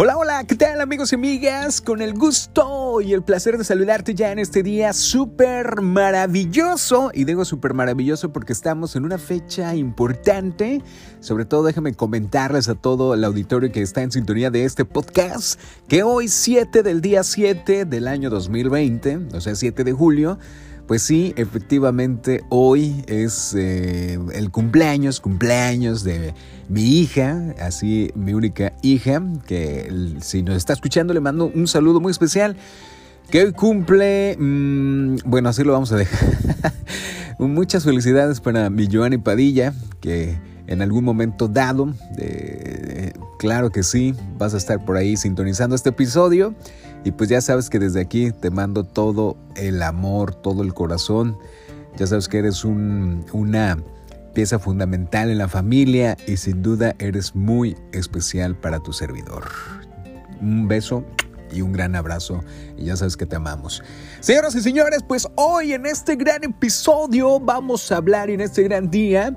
Hola, hola, ¿qué tal amigos y amigas? Con el gusto y el placer de saludarte ya en este día súper maravilloso. Y digo súper maravilloso porque estamos en una fecha importante. Sobre todo déjame comentarles a todo el auditorio que está en sintonía de este podcast que hoy 7 del día 7 del año 2020, o sea 7 de julio, pues sí, efectivamente, hoy es eh, el cumpleaños, cumpleaños de mi hija, así mi única hija, que si nos está escuchando le mando un saludo muy especial, que hoy cumple, mm, bueno, así lo vamos a dejar. Muchas felicidades para mi Joanny Padilla, que en algún momento dado, claro que sí, vas a estar por ahí sintonizando este episodio. Y pues ya sabes que desde aquí te mando todo el amor, todo el corazón. Ya sabes que eres una pieza fundamental en la familia y sin duda eres muy especial para tu servidor. Un beso y un gran abrazo y ya sabes que te amamos. Señoras y señores, pues hoy en este gran episodio vamos a hablar en este gran día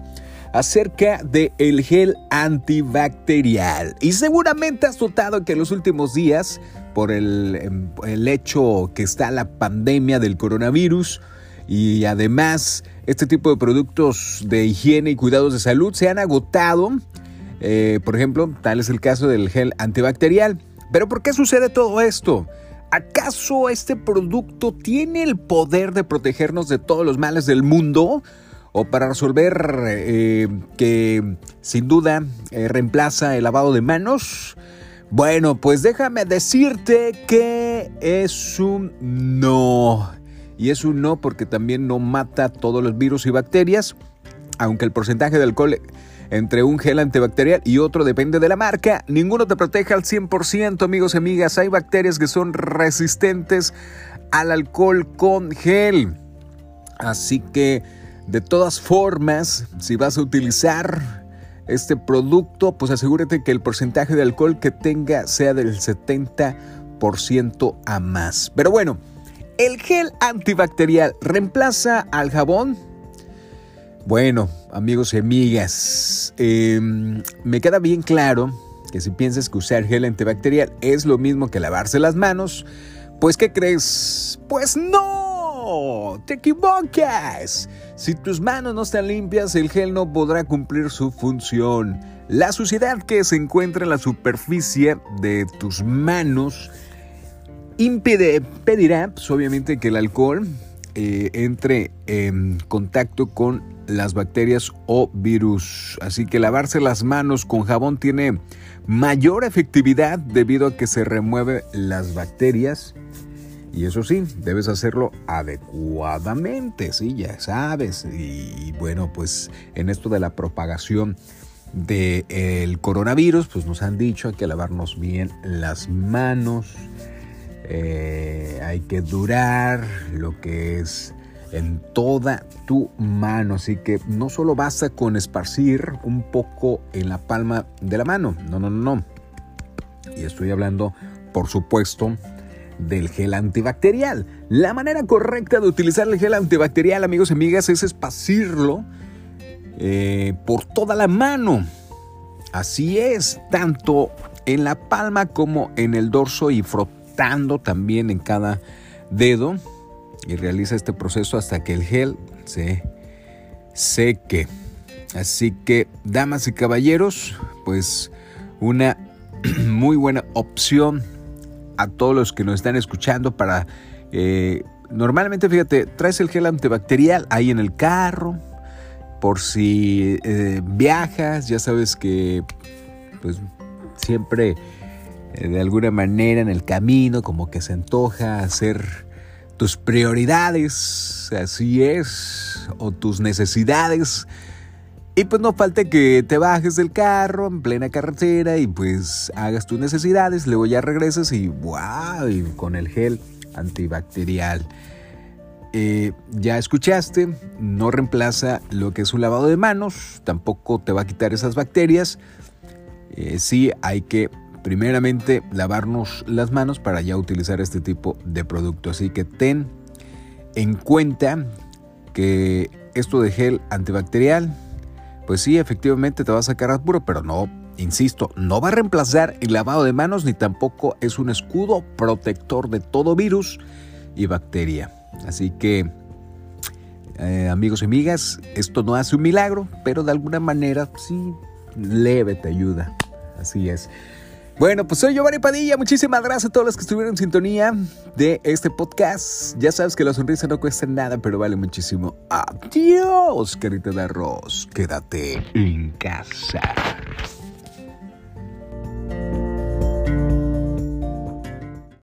acerca del el gel antibacterial. Y seguramente has notado que en los últimos días por em, el, hecho que está la pandemia del coronavirus y además este tipo de productos de higiene y cuidados de salud se han agotado. Eh, por ejemplo, tal es el caso del gel antibacterial. Pero ¿por qué sucede todo esto? ¿Acaso este producto tiene el poder de protegernos de todos los males del mundo? ¿O para resolver eh, que sin duda eh, reemplaza el lavado de manos? Bueno, pues déjame decirte que es un no. Y es un no porque también no mata todos los virus y bacterias, aunque el porcentaje de alcohol entre un gel antibacterial y otro depende de la marca. Ninguno te protege al 100%, amigos y amigas. Hay bacterias que son resistentes al alcohol con gel. Así que, de todas formas, si vas a utilizar este producto, pues asegúrate que el porcentaje de alcohol que tenga sea del 70% a más. Pero bueno, ¿el gel antibacterial reemplaza al jabón? Bueno, amigos y amigas, em, me queda bien claro que si piensas que usar gel antibacterial es lo mismo que lavarse las manos, pues ¿qué crees? Pues no te equivocas. Si tus manos no están limpias, el gel no podrá cumplir su función. La suciedad que se encuentra en la superficie de tus manos impide, pedirá, pues, obviamente, que el alcohol eh, entre en contacto con las bacterias o virus. Así que lavarse las manos con jabón tiene mayor efectividad debido a que se remueve las bacterias y eso sí, debes hacerlo adecuadamente, sí, ya sabes. Y, bueno, pues en esto de la propagación del coronavirus, pues nos han dicho hay que lavarnos bien las manos, eh, hay que durar lo que es en toda tu mano. Así que no solo basta con esparcir un poco en la palma de la mano, no, no, no, no. Y estoy hablando, por supuesto, del gel antibacterial. La manera correcta de utilizar el gel antibacterial, amigos y amigas, es esparcirlo eh, por toda la mano. Así es, tanto en la palma como en el dorso y frotando también en cada dedo. Y realiza este proceso hasta que el gel se seque. Así que, damas y caballeros, pues una muy buena opción a todos los que nos están escuchando para... Eh, normalmente, fíjate, traes el gel antibacterial ahí en el carro, por si eh, viajas, ya sabes que pues siempre eh, de alguna manera en el camino como que se antoja hacer tus prioridades, así es, o tus necesidades. Y pues no falta que te bajes del carro en plena carretera y pues hagas tus necesidades, luego ya regresas y wow, y con el gel antibacterial. Eh, ya escuchaste, no reemplaza lo que es un lavado de manos, tampoco te va a quitar esas bacterias. Eh, sí hay que primeramente lavarnos las manos para ya utilizar este tipo de producto. Así que ten en cuenta que esto de gel antibacterial pues sí, efectivamente te va a sacar apuro, pero no insisto, no va a reemplazar el lavado de manos ni tampoco es un escudo protector de todo virus y bacteria. Así que, eh, amigos y amigas, esto no hace un milagro, pero de alguna manera sí, leve te ayuda. Así es. Bueno, pues soy Giovanni Padilla. Muchísimas gracias a todos los que estuvieron en sintonía de este podcast. Ya sabes que la sonrisa no cuesta nada, pero vale muchísimo. Adiós, carita de arroz. Quédate en casa.